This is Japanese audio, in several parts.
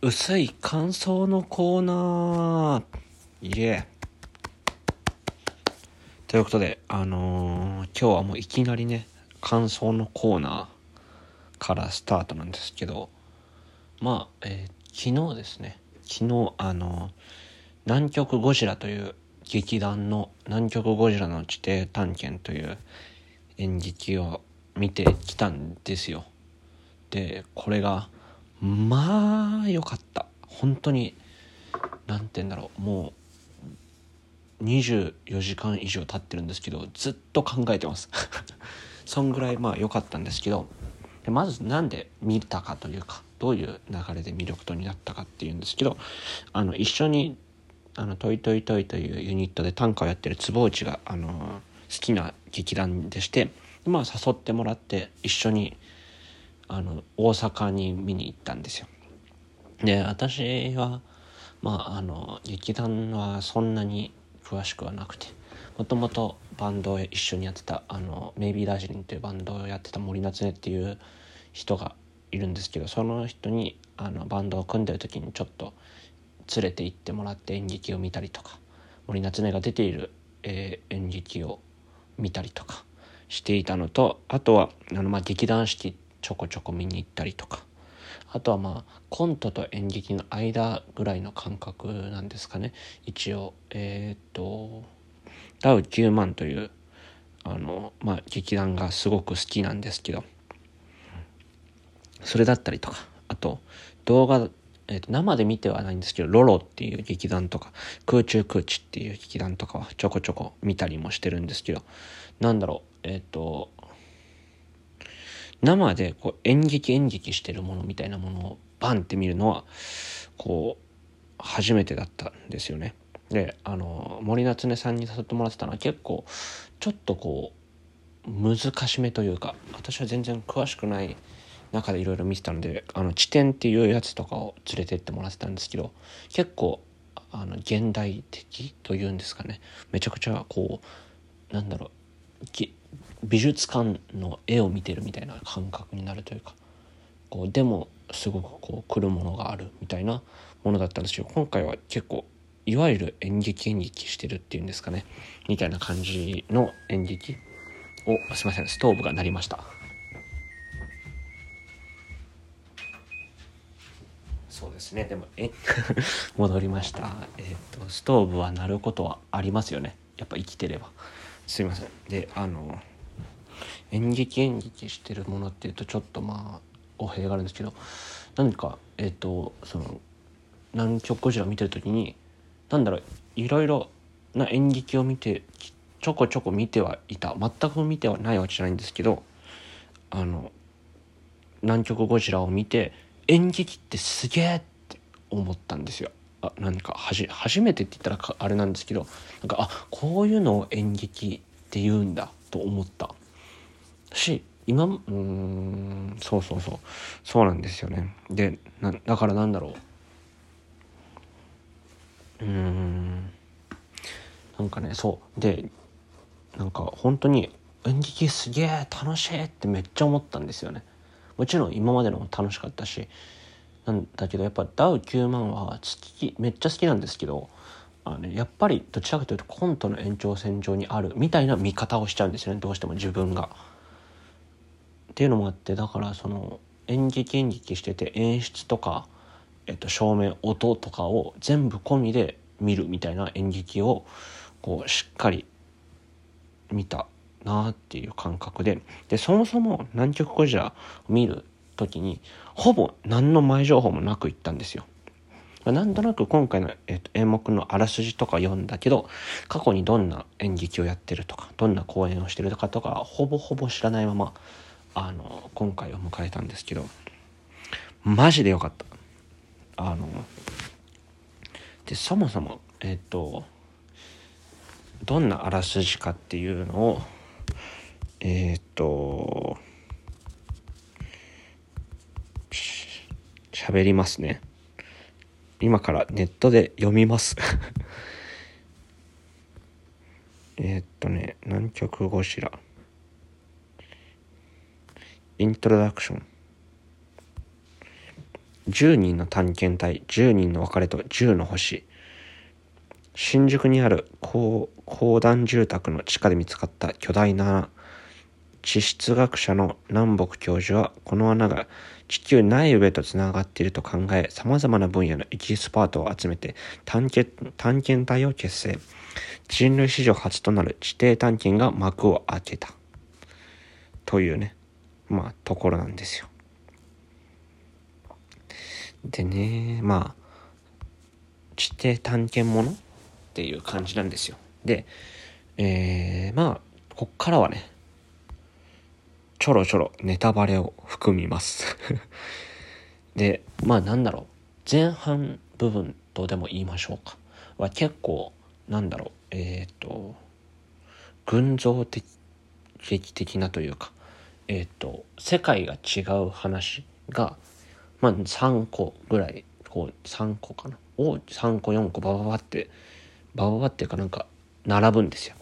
薄い感想のコーナー。イエーということで、あのー今日はもういきなりね、感想のコーナーからスタートなんですけど、まあ、えー昨日ですね、昨日、あのー南極ゴジラという劇団の南極ゴジラの地底探検という演劇を見てきたんですよ。で、これが、まあ、良かった。本当に、なんて言うんだろう、もう、24時間以上経ってるんですけど、ずっと考えてます。そんぐらい、まあ、良かったんですけど、まずなんで見たかというか、どういう流れで魅力とになったかっていうんですけど、あの、一緒に、あの、トイトイトイというユニットで短歌をやってる坪内が、あの、好きな劇団でして、まあ、誘ってもらって、一緒に、あの大阪に見に行ったんですよ。で私はまああの劇団はそんなに詳しくはなくてもともとバンドを一緒にやってたあのメイビーダージリンというバンドをやってた森夏音っていう人がいるんですけどその人にあのバンドを組んでる時にちょっと連れて行ってもらって演劇を見たりとか森夏音が出ている、えー演劇を見たりとかしていたのとあとはあの、まあ、劇団四季ちょこちょこ見に行ったりとか。あとはまあコントと演劇の間ぐらいの感覚なんですかね。一応えーっとダウ9万というあのまあ劇団がすごく好きなんですけど。それだったりとか。あと動画えーと生で見てはないんですけど、ロロっていう劇団とか、空中空地っていう劇団とかはちょこちょこ見たりもしてるんですけど、なんだろう、えっ、と、生でこう演劇演劇してるものみたいなものをバンって見るのは、こう、初めてだったんですよね。で、あの、森夏音さんに誘ってもらってたのは結構、ちょっとこう、難しめというか、私は全然詳しくない中でいろいろ見てたので、あの、地点っていうやつとかを連れてってもらってたんですけど、結構、あの、現代的というんですかね。めちゃくちゃこう、なんだろう、美術館の絵を見てるみたいな感覚になるというか、こう、でも、すごくこう、来るものがあるみたいなものだったんですけど、今回は結構、いわゆる演劇演劇してるっていうんですかね。みたいな感じの演劇。を、すいません、ストーブが鳴りました。そうですね。でもえ 戻りました。えっ、とストーブは鳴ることはありますよね。やっぱ生きてれば。すいません。であの演劇演劇してるものっていうとちょっとまあ語弊があるんですけど何かえっ、とその南極ゴジラを見てる時になんだろういろいろな演劇を見てちょこちょこ見てはいた全く見てはないわけじゃないんですけどあの南極ゴジラを見て演劇ってすげえって思ったんですよ。あなんかはじ初めてって言ったらあれなんですけどなんかあこういうのを演劇って言うんだと思ったし今うんそうそうそう。そうなんですよね。でなだからなんだろう。うん。なんかねそう。でなんか本当に演劇すげえ楽しいってめっちゃ思ったんですよね。もちろん今までのも楽しかったし。なんだけどやっぱダウ9万は好きめっちゃ好きなんですけどあの、やっぱりどちらかというとコントの延長線上にあるみたいな見方をしちゃうんですよねどうしても自分が。っていうのもあってだからその演劇演劇してて演出とか、えっと、照明音とかを全部込みで見るみたいな演劇をこうしっかり見たなっていう感覚ででそもそも南極ゴジラ見る時にほぼ何の前情報もなく行ったんですよ。なんとなく今回の、えっと、演目のあらすじとか読んだけど過去にどんな演劇をやってるとかどんな公演をしてるとかとかほぼほぼ知らないままあの今回を迎えたんですけどマジでよかった。あのでそもそもえっとどんなあらすじかっていうのをえっと、喋りますね。今からネットで読みます。えっとね、南極ゴジラ。イントロダクション。10人の探検隊10人の別れと10の星。新宿にある公団住宅の地下で見つかった巨大な地質学者の南北教授はこの穴が地球内部へとつながっていると考え様々な分野のエキスパートを集めて探検探検隊を結成。人類史上初となる地底探検が幕を開けた。というね。まあところなんですよ。でねまあ地底探検ものっていう感じなんですよ。でえー、まあこっからはねちょろちょろネタバレを含みます。でまあなんだろう。前半部分とでも言いましょうか。は結構なんだろう。えっ、ー、と群像的劇的なというかえっ、ー、と世界が違う話がまあ3個ぐらいこう3個かなを3個4個バババってバババっていうかなんか並ぶんですよ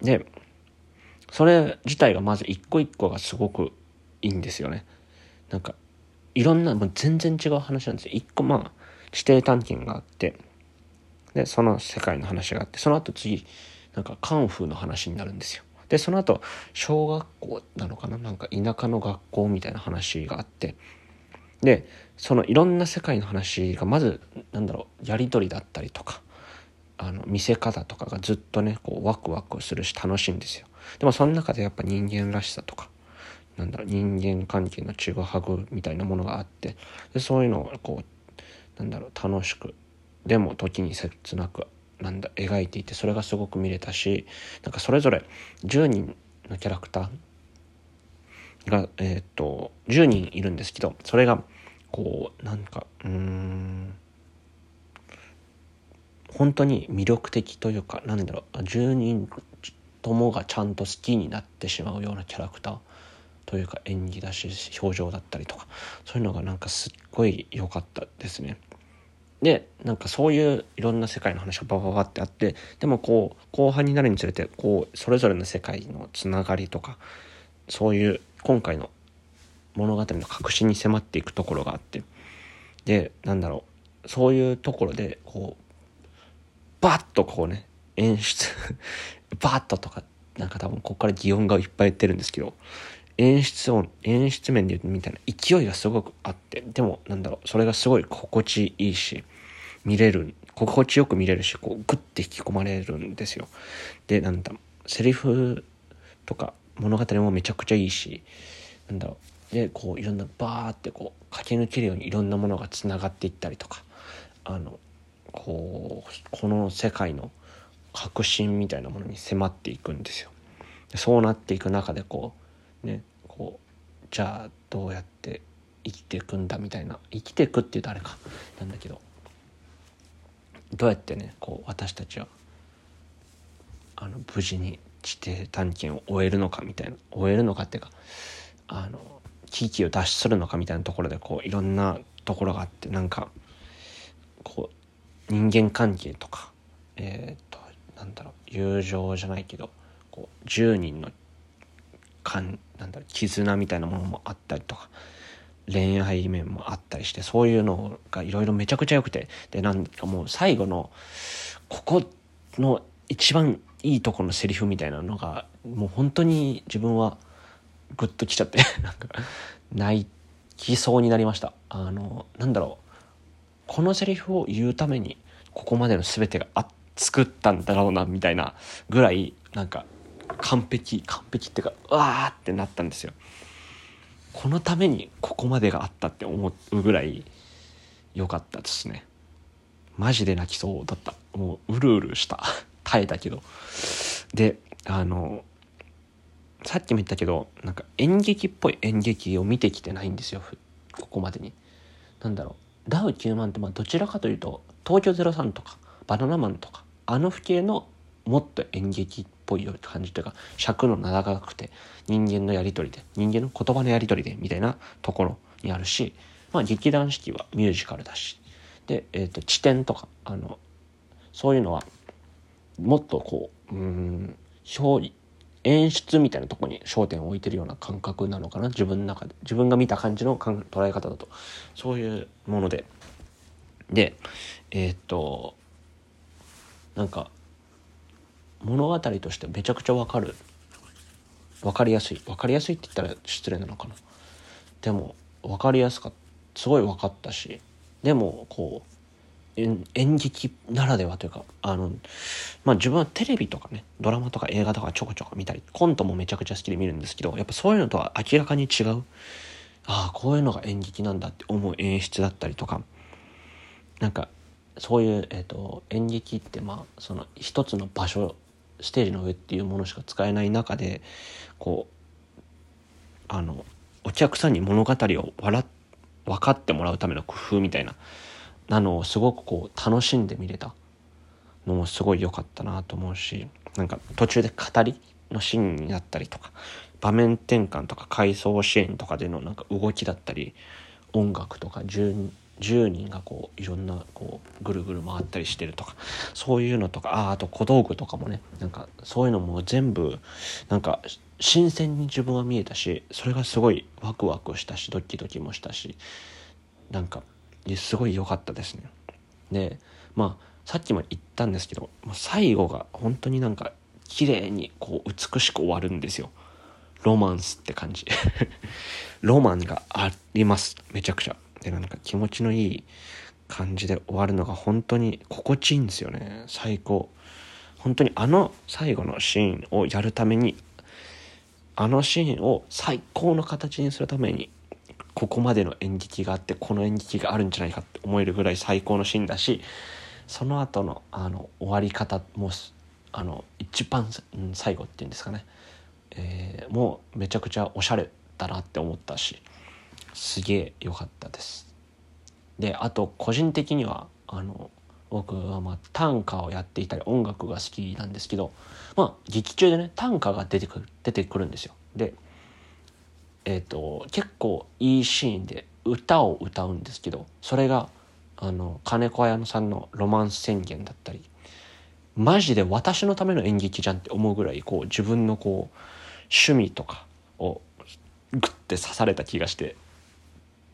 でそれ自体がまず一個一個がすごくいいんですよね。なんか、いろんな、もう全然違う話なんですよ。一個まあ、指定探検があって、で、その世界の話があって、その後次、なんかカンフーの話になるんですよ。で、その後、小学校なのかな？なんか田舎の学校みたいな話があって、で、そのいろんな世界の話が、まず、なんだろう、やりとりだったりとか、あの、見せ方とかがずっとね、こう、ワクワクするし楽しいんですよ。でもその中でやっぱ人間らしさとかなんだろう人間関係のちぐはぐみたいなものがあってでそういうのをこうなんだろう楽しくでも時に切なくなんだ描いていてそれがすごく見れたしなんかそれぞれ10人のキャラクターがえっ、と10人いるんですけどそれがこうなんかうん本当に魅力的というかなんだろう10人友がちゃんと好きになってしまうようなキャラクターというか演技だし表情だったりとかそういうのがなんかすっごい良かったですね。でなんかそういういろんな世界の話がバババってあってでもこう後半になるにつれてこうそれぞれの世界のつながりとかそういう今回の物語の核心に迫っていくところがあってでなんだろうそういうところでこうバッとこうね演出 バッととか、なんか多分ここから擬音がいっぱい言ってるんですけど、演出音、演出面で言うとみたいな勢いがすごくあって、でもなんだろう、それがすごい心地いいし、見れる、心地よく見れるし、こうグッて引き込まれるんですよ。で、なんだろう、セリフとか物語もめちゃくちゃいいし、なんだろう、で、こういろんなバーってこう駆け抜けるようにいろんなものがつながっていったりとか、あの、こう、この世界の確信みたいなものに迫っていくんですよ。そうなっていく中でこうねこうじゃあどうやって生きていくんだみたいな生きていくっていうとあれかなんだけどどうやってねこう私たちはあの無事に地底探検を終えるのかみたいな終えるのかっていうかあの危機を脱出するのかみたいなところでこういろんなところがあってなんかこう人間関係とかえっ、となんだろう友情じゃないけどこう10人のかんなんだろ絆みたいなものもあったりとか恋愛面もあったりしてそういうのがいろいろめちゃくちゃ良くてでなんかもう最後のここの一番いいとこのセリフみたいなのがもう本当に自分はグッときちゃって なんか泣きそうになりました。あのなんだろうこのセリフを言うためにここまでの全てがあ作ったんだろうなみたいなぐらいなんか完璧完璧っていうかうわーってなったんですよ。このためにここまでがあったって思うぐらい良かったですね。マジで泣きそうだった。もううるうるした。耐えたけど。であのさっきも言ったけどなんか演劇っぽい演劇を見てきてないんですよここまでに。なんだろう。ダウ9万ってまあどちらかというと東京03とかバナナマンとかあの風景のもっと演劇っぽい感じというか尺の長くて人間のやり取りで人間の言葉のやり取りでみたいなところにあるし、まあ、劇団四季はミュージカルだしで、えーと、地点とかあのそういうのはもっとこううん表演出みたいなとこに焦点を置いてるような感覚なのかな自分の中で自分が見た感じの捉え方だと。そういうもので。でえー、っとなんか物語としてめちゃくちゃわかる。分かりやすい。分かりやすいって言ったら失礼なのかな。でも分かりやすかった。すごい分かったし。でもこう演劇ならではというかあの、まあ、自分はテレビとかねドラマとか映画とかちょこちょこ見たりコントもめちゃくちゃ好きで見るんですけどやっぱそういうのとは明らかに違う。ああこういうのが演劇なんだって思う演出だったりとか。なんかそういう、えーと、演劇ってまあその一つの場所ステージの上っていうものしか使えない中でこうあのお客さんに物語を笑分かってもらうための工夫みたいななのをすごくこう楽しんで見れたのもすごい良かったなと思うしなんか途中で語りのシーンになったりとか場面転換とか回想シーンとかでのなんか動きだったり音楽とか 10, 10人がこういろんなこうぐるぐる回ったりしてるとかそういうのとかああと小道具とかもねなんかそういうのも全部なんか新鮮に自分は見えたしそれがすごいワクワクしたしドキドキもしたしなんかすごい良かったですね。でまあさっきも言ったんですけど最後が本当になんか綺麗にこう美しく終わるんですよ。ロマンスって感じ。ロマンがあります。めちゃくちゃ。で、なんか気持ちのいい感じで終わるのが本当に心地いいんですよね。最高。本当にあの最後のシーンをやるために、あのシーンを最高の形にするためにここまでの演劇があってこの演劇があるんじゃないかって思えるぐらい最高のシーンだしその後のあの終わり方もあの一番、最後っていうんですかね、えー、もうめちゃくちゃおしゃれだなって思ったしすげえ良かったです。であと個人的にはあの僕はまあ短歌をやっていたり音楽が好きなんですけどまあ劇中でね短歌が出てくる出てくるんですよ。でえーと、結構いいシーンで歌を歌うんですけどそれがあの金子綾乃さんの「ロマンス宣言」だったりマジで私のための演劇じゃんって思うぐらいこう自分のこう趣味とかをグッて刺された気がして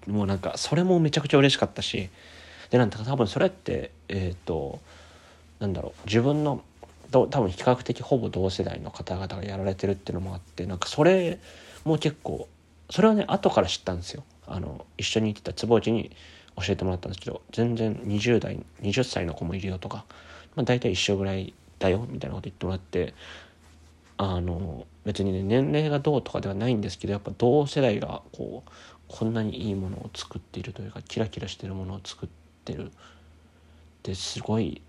もうなんかそれもめちゃくちゃ嬉しかったしでなんか多分それってえっ、ー、となんだろう自分の多分比較的ほぼ同世代の方々がやられてるっていうのもあってなんかそれも結構それはね後から知ったんですよ。あの一緒に行ってた坪内に教えてもらったんですけど全然20代20歳の子もいるよとか、まあ、大体一緒ぐらいだよみたいなこと言ってもらってあの別にね年齢がどうとかではないんですけどやっぱ同世代がこうこんなにいいものを作っているというかキラキラしてるものを作ってるってすごい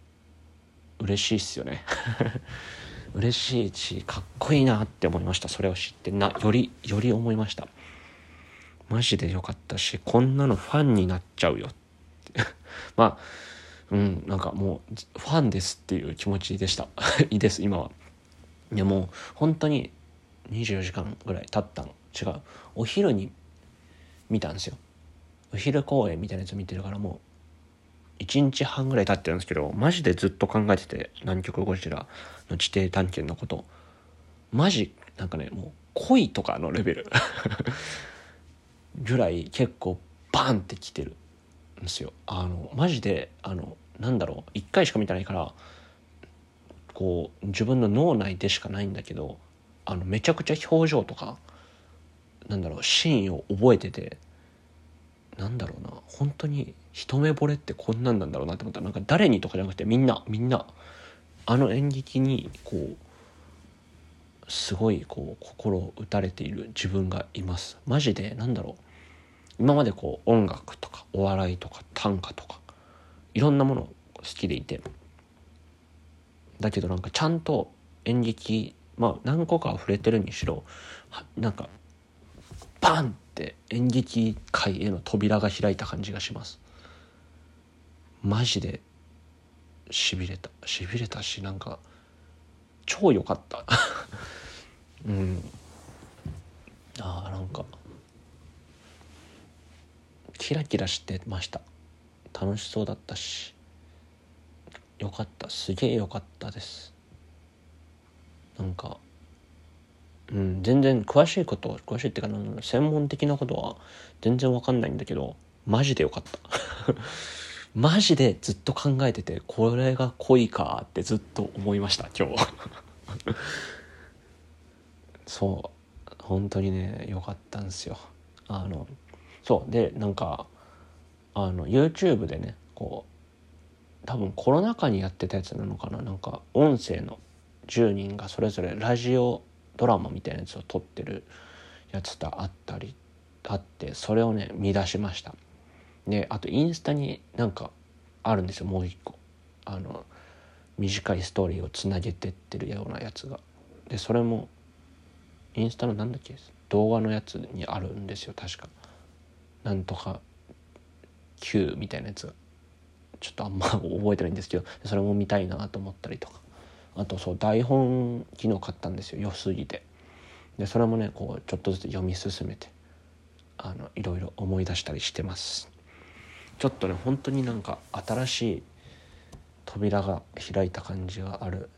嬉しいっすよね。嬉しいしかっこいいなって思いました。それを知ってなよりより思いました。マジでよかったしこんなのファンになっちゃうよって。まあうんなんかもうファンですっていう気持ちでした。いいです今は。いやもう本当に24時間ぐらい経ったの。違う。お昼に見たんですよ。お昼公演みたいなやつ見てるからもう1日半ぐらい経ってるんですけどマジでずっと考えてて南極ゴジラの地底探検のこと。マジなんかねもう恋とかのレベル。ぐらい結構バンってきてるんですよ。あのマジであのなんだろう1回しか見てないからこう自分の脳内でしかないんだけどあのめちゃくちゃ表情とかなんだろうシーンを覚えててなんだろうな本当に一目惚れってこんなんなんだろうなって思った。らなんか誰にとかじゃなくてみんなみんな。あの演劇にこうすごいこう心を打たれている自分がいます。マジでなんだろう。今までこう音楽とかお笑いとか短歌とかいろんなもの好きでいて。だけどなんかちゃんと演劇まあ何個かは触れてるにしろなんかバンって演劇界への扉が開いた感じがします。マジでしびれた。しびれたしなんか超良かった。うん。ああなんかキラキラしてました。楽しそうだったしよかった。すげえよかったです。なんかうん、全然詳しいこと詳しいっていうか専門的なことは全然わかんないんだけどマジでよかった。マジでずっと考えててこれが恋かってずっと思いました今日。そう本当にね良かったんですよ。あのそうでなんかあの YouTube でねこう多分コロナ禍にやってたやつなのかな。なんか音声の10人がそれぞれラジオドラマみたいなやつを撮ってるやつとあったりあってそれをね見出しました。であとインスタになんかあるんですよもう一個。あの短いストーリーをつなげてってるようなやつが。でそれもインスタのなんだっけ動画のやつにあるんですよ確か。なんとか Q みたいなやつが。ちょっとあんま覚えてないんですけどそれも見たいなと思ったりとか。あとそう台本昨日買ったんですよ良すぎて。でそれもねこうちょっとずつ読み進めてあのいろいろ思い出したりしてます。ちょっとね本当になんか新しい扉が開いた感じがある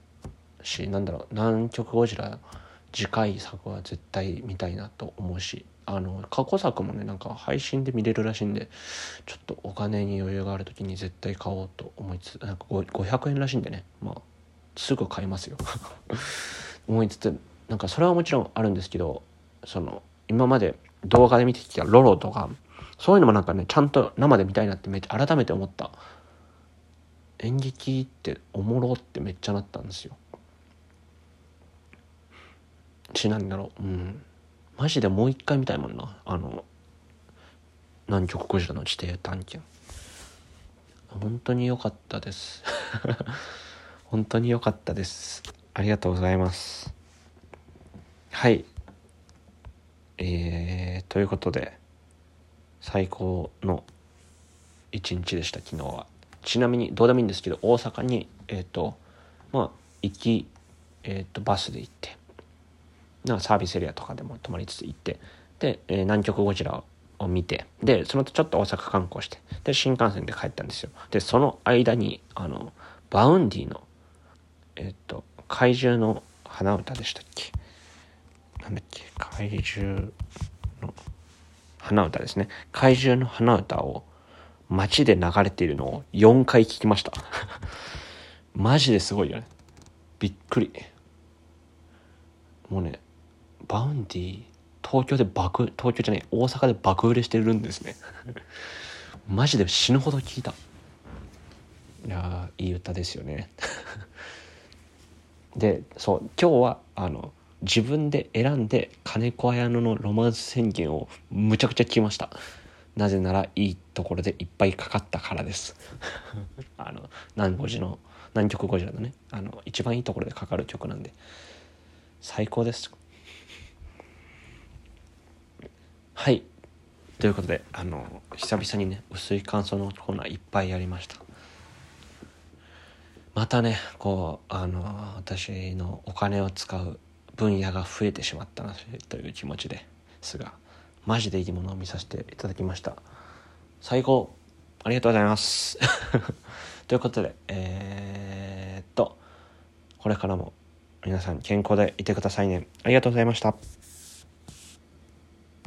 しなんだろう南極ゴジラ次回作は絶対見たいなと思うしあの過去作もねなんか配信で見れるらしいんでちょっとお金に余裕がある時に絶対買おうと思いつつなんか500円らしいんでね。まあすぐ買いますよ。思いつつなんかそれはもちろんあるんですけどその今まで動画で見てきたロロとかそういうのもなんかねちゃんと生で見たいなってめっちゃ改めて思った。演劇っておもろってめっちゃなったんですよ。しなんだろううん。マジでもう一回見たいもんな。あの南極ゴジラの地底探検。本当に良かったです。本当に良かったです。ありがとうございます。はい。えー、ということで最高の一日でした昨日は。ちなみにどうでもいいんですけど大阪にえっ、ー、とまあ行き、えーと、バスで行ってなサービスエリアとかでも泊まりつつ行ってで、えー、南極ゴジラを見てでその後ちょっと大阪観光してで新幹線で帰ったんですよ。でその間にあのVaundy のえっ、と怪獣の花唄でしたっけ？なんだっけ？怪獣の花唄ですね。怪獣の花唄を街で流れているのを4回聞きました。マジですごいよね。びっくり。もうね Vaundy 東京で爆東京じゃない大阪で爆売れしてるんですね。マジで死ぬほど聞いた。いやいい歌ですよね。でそう今日はあの自分で選んで金子綾乃のロマンス宣言をむちゃくちゃ聞きました。なぜならいいところでいっぱいかかったからです。あの南五寺の南極ゴジラのね。あの一番いいところでかかる曲なんで。最高です。はい。ということであの久々にね薄い感想のコーナーいっぱいやりました。またねこうあの私のお金を使う分野が増えてしまったなという気持ちですがマジでいいものを見させていただきました。最高。ありがとうございます。ということでえー、っとこれからも皆さん健康でいてくださいね。ありがとうございました。